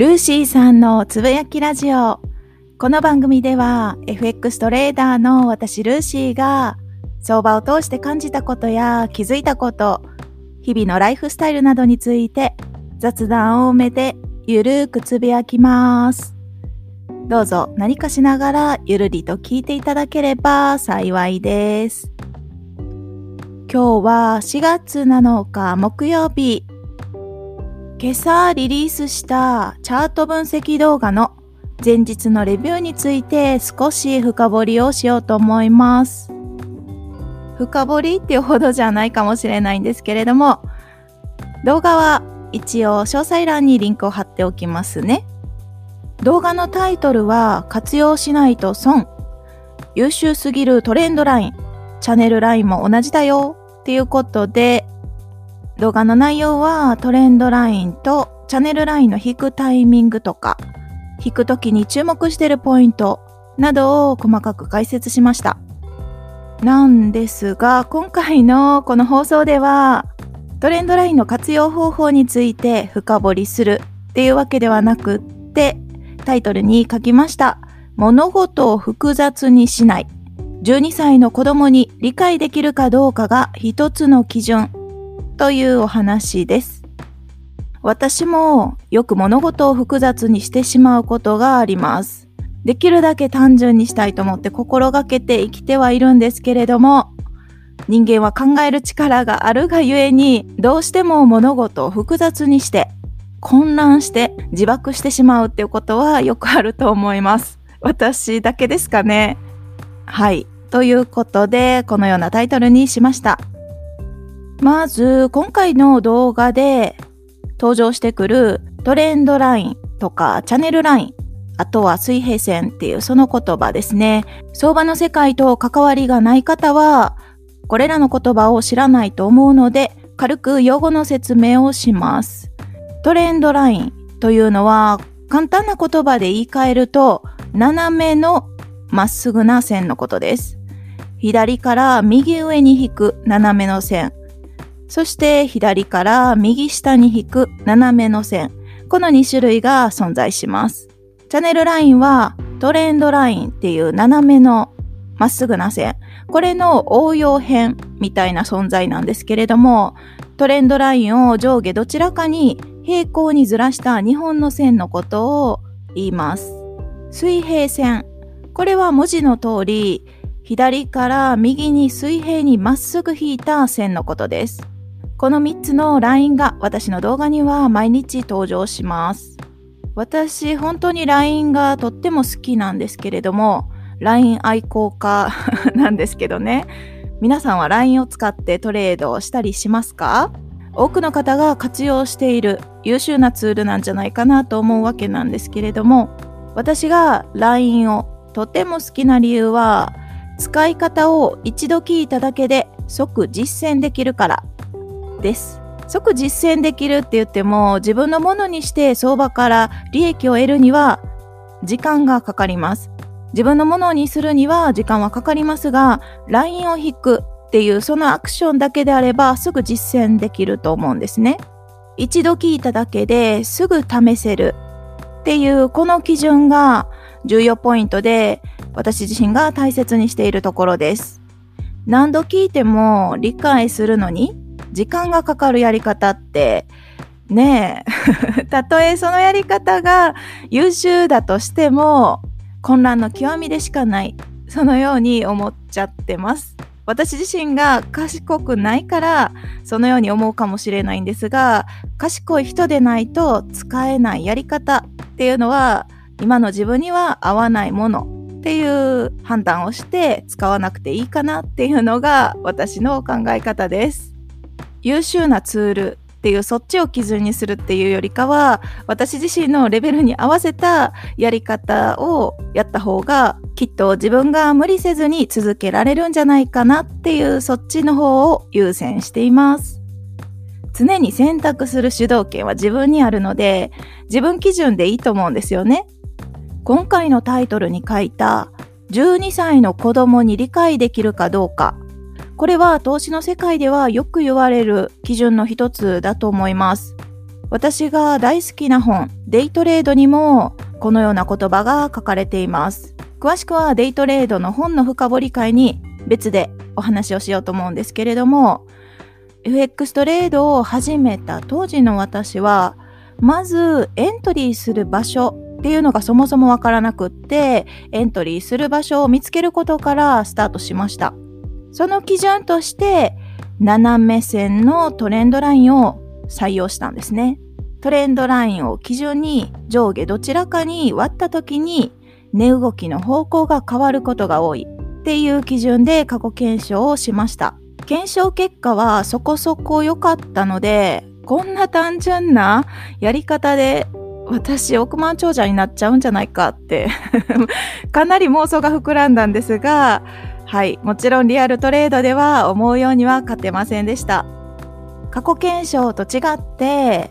ルーシーさんのつぶやきラジオ。この番組では FX トレーダーの私ルーシーが相場を通して感じたことや気づいたこと、日々のライフスタイルなどについて雑談を埋めてゆるーくつぶやきます。どうぞ何かしながらゆるりと聞いていただければ幸いです。今日は4月7日木曜日。今朝リリースしたチャート分析動画の前日のレビューについて少し深掘りをしようと思います。深掘りっていうほどじゃないかもしれないんですけれども、動画は一応詳細欄にリンクを貼っておきますね。動画のタイトルは活用しないと損。優秀すぎるトレンドライン。チャンネルラインも同じだよ。っていうことで、動画の内容はトレンドラインとチャンネルラインの引くタイミングとか、引く時に注目してるポイントなどを細かく解説しました。なんですが、今回のこの放送では、トレンドラインの活用方法について深掘りするっていうわけではなくって、タイトルに書きました。物事を複雑にしない。12歳の子供に理解できるかどうかが一つの基準というお話です。私もよく物事を複雑にしてしまうことがあります。できるだけ単純にしたいと思って心がけて生きてはいるんですけれども、人間は考える力があるがゆえに、どうしても物事を複雑にして、混乱して自爆してしまうっていうことはよくあると思います。私だけですかね。はい。ということで、このようなタイトルにしました。まず、今回の動画で登場してくるトレンドラインとかチャンネルライン、あとは水平線っていうその言葉ですね。相場の世界と関わりがない方は、これらの言葉を知らないと思うので、軽く用語の説明をします。トレンドラインというのは、簡単な言葉で言い換えると、斜めのまっすぐな線のことです。左から右上に引く斜めの線。そして左から右下に引く斜めの線。この2種類が存在します。チャンネルラインはトレンドラインっていう斜めのまっすぐな線。これの応用編みたいな存在なんですけれども、トレンドラインを上下どちらかに平行にずらした2本の線のことを言います。水平線。これは文字の通り、左から右に水平にまっすぐ引いた線のことです。この3つのラインが私の動画には毎日登場します。私、本当に LINE がとっても好きなんですけれども、LINE 愛好家 なんですけどね。皆さんは LINE を使ってトレードをしたりしますか？多くの方が活用している優秀なツールなんじゃないかなと思うわけなんですけれども、私が LINE をとても好きな理由は、使い方を一度聞いただけで即実践できるからです。即実践できるって言っても自分のものにして相場から利益を得るには時間がかかります。自分のものにするには時間はかかりますが、LINE を引くっていうそのアクションだけであればすぐ実践できると思うんですね。一度聞いただけですぐ試せるっていうこの基準が重要ポイントで私自身が大切にしているところです。何度聞いても理解するのに時間がかかるやり方ってねえ。たとえそのやり方が優秀だとしても混乱の極みでしかない。そのように思っちゃってます。私自身が賢くないからそのように思うかもしれないんですが賢い人でないと使えないやり方っていうのは今の自分には合わないものっていう判断をして使わなくていいかなっていうのが私の考え方です。優秀なツールっていうそっちを基準にするっていうよりかは私自身のレベルに合わせたやり方をやった方がきっと自分が無理せずに続けられるんじゃないかなっていうそっちの方を優先しています。常に選択する主導権は自分にあるので自分基準でいいと思うんですよね。今回のタイトルに書いた12歳の子供に理解できるかどうか。これは投資の世界ではよく言われる基準の一つだと思います。私が大好きな本、デイトレードにもこのような言葉が書かれています。詳しくはデイトレードの本の深掘り会に別でお話をしようと思うんですけれども、FX トレードを始めた当時の私は、まずエントリーする場所っていうのがそもそもわからなくって、エントリーする場所を見つけることからスタートしました。その基準として、斜め線のトレンドラインを採用したんですね。トレンドラインを基準に上下どちらかに割った時に値動きの方向が変わることが多いっていう基準で過去検証をしました。検証結果はそこそこ良かったので、こんな単純なやり方で私億万長者になっちゃうんじゃないかって かなり妄想が膨らんだんですが、はい、もちろんリアルトレードでは思うようには勝てませんでした。過去検証と違って、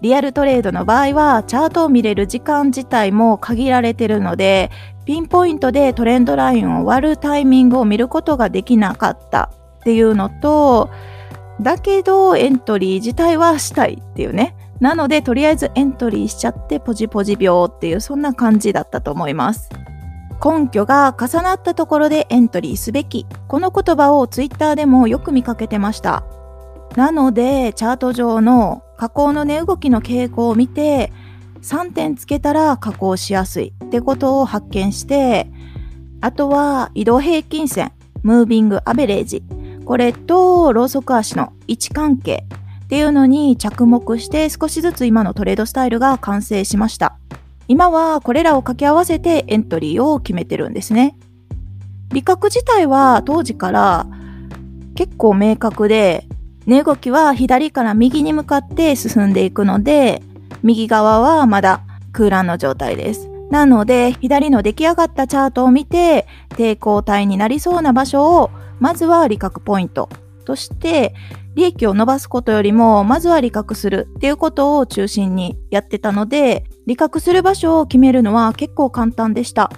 リアルトレードの場合はチャートを見れる時間自体も限られてるので、ピンポイントでトレンドラインを割るタイミングを見ることができなかったっていうのと、だけどエントリー自体はしたいっていうね。なので、とりあえずエントリーしちゃってポジポジ病っていうそんな感じだったと思います。根拠が重なったところでエントリーすべき。この言葉をツイッターでもよく見かけてました。なので、チャート上の加工の値動きの傾向を見て、3点つけたら加工しやすいってことを発見して、あとは移動平均線、ムービングアベレージ、これとローソク足の位置関係っていうのに着目して少しずつ今のトレードスタイルが完成しました。今はこれらを掛け合わせてエントリーを決めてるんですね。利確自体は当時から結構明確で値動きは左から右に向かって進んでいくので、右側はまだ空欄の状態です。なので、左の出来上がったチャートを見て、抵抗体になりそうな場所を、まずは利確ポイントとして、利益を伸ばすことよりも、まずは利確するっていうことを中心にやってたので、利確する場所を決めるのは結構簡単でした。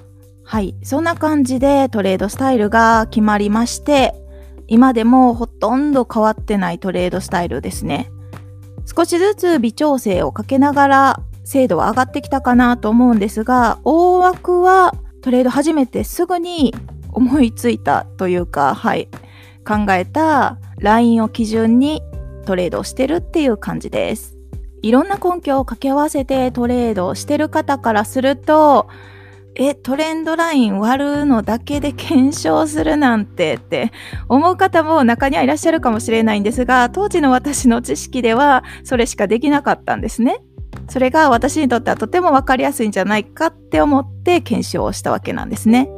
はい。そんな感じでトレードスタイルが決まりまして、今でもほとんど変わってないトレードスタイルですね。少しずつ微調整をかけながら精度は上がってきたかなと思うんですが、大枠はトレード始めてすぐに思いついたというか、はい、考えたラインを基準にトレードをしてるっていう感じです。いろんな根拠を掛け合わせてトレードしてる方からすると、え、トレンドライン割るのだけで検証するなんてって思う方も中にはいらっしゃるかもしれないんですが、当時の私の知識ではそれしかできなかったんですね。それが私にとってはとてもわかりやすいんじゃないかって思って検証をしたわけなんですね。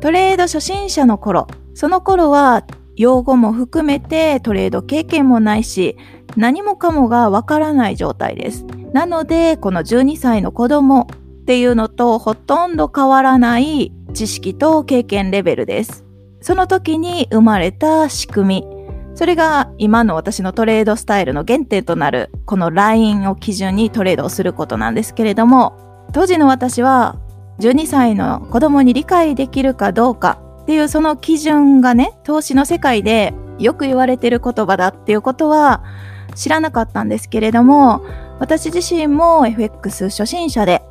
トレード初心者の頃、その頃は用語も含めてトレード経験もないし、何もかもがわからない状態です。なので、この12歳の子供っていうのとほとんど変わらない知識と経験レベルです。その時に生まれた仕組み。それが今の私のトレードスタイルの原点となるこのラインを基準にトレードをすることなんですけれども、当時の私は12歳の子供に理解できるかどうかっていうその基準がね、投資の世界でよく言われてる言葉だっていうことは知らなかったんですけれども、私自身も FX 初心者で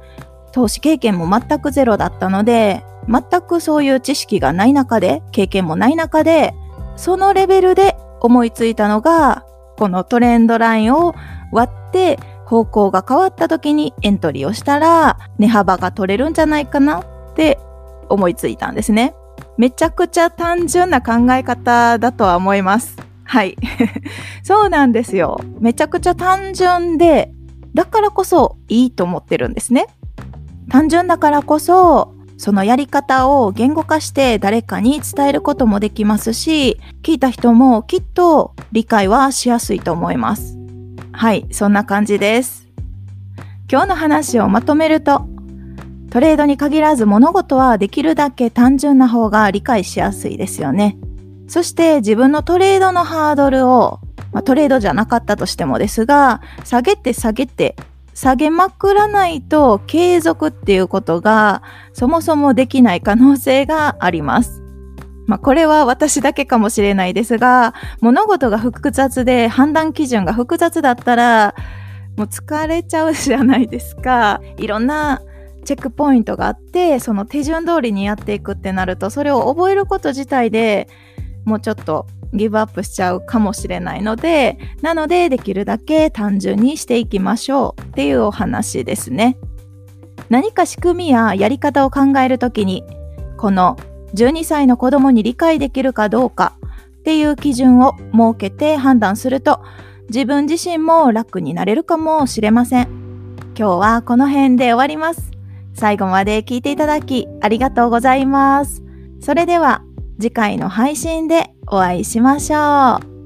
投資経験も全くゼロだったので、全くそういう知識がない中で、経験もない中で、そのレベルで思いついたのが、このトレンドラインを割って方向が変わった時にエントリーをしたら値幅が取れるんじゃないかなって思いついたんですね。めちゃくちゃ単純な考え方だとは思います。はい。そうなんですよ。めちゃくちゃ単純で、だからこそいいと思ってるんですね。単純だからこそ、そのやり方を言語化して誰かに伝えることもできますし、聞いた人もきっと理解はしやすいと思います。はい、そんな感じです。今日の話をまとめると、トレードに限らず物事はできるだけ単純な方が理解しやすいですよね。そして自分のトレードのハードルを、まあ、トレードじゃなかったとしてもですが、下げて下げて下げまくらないと継続っていうことがそもそもできない可能性があります。まあ、これは私だけかもしれないですが、物事が複雑で判断基準が複雑だったら、もう疲れちゃうじゃないですか。いろんなチェックポイントがあってその手順通りにやっていくってなるとそれを覚えること自体でもうちょっとギブアップしちゃうかもしれないのでなのでできるだけ単純にしていきましょうっていうお話ですね。何か仕組みややり方を考えるときにこの12歳の子供に理解できるかどうかっていう基準を設けて判断すると自分自身も楽になれるかもしれません。今日はこの辺で終わります。最後まで聞いていただきありがとうございます。それでは次回の配信でお会いしましょう。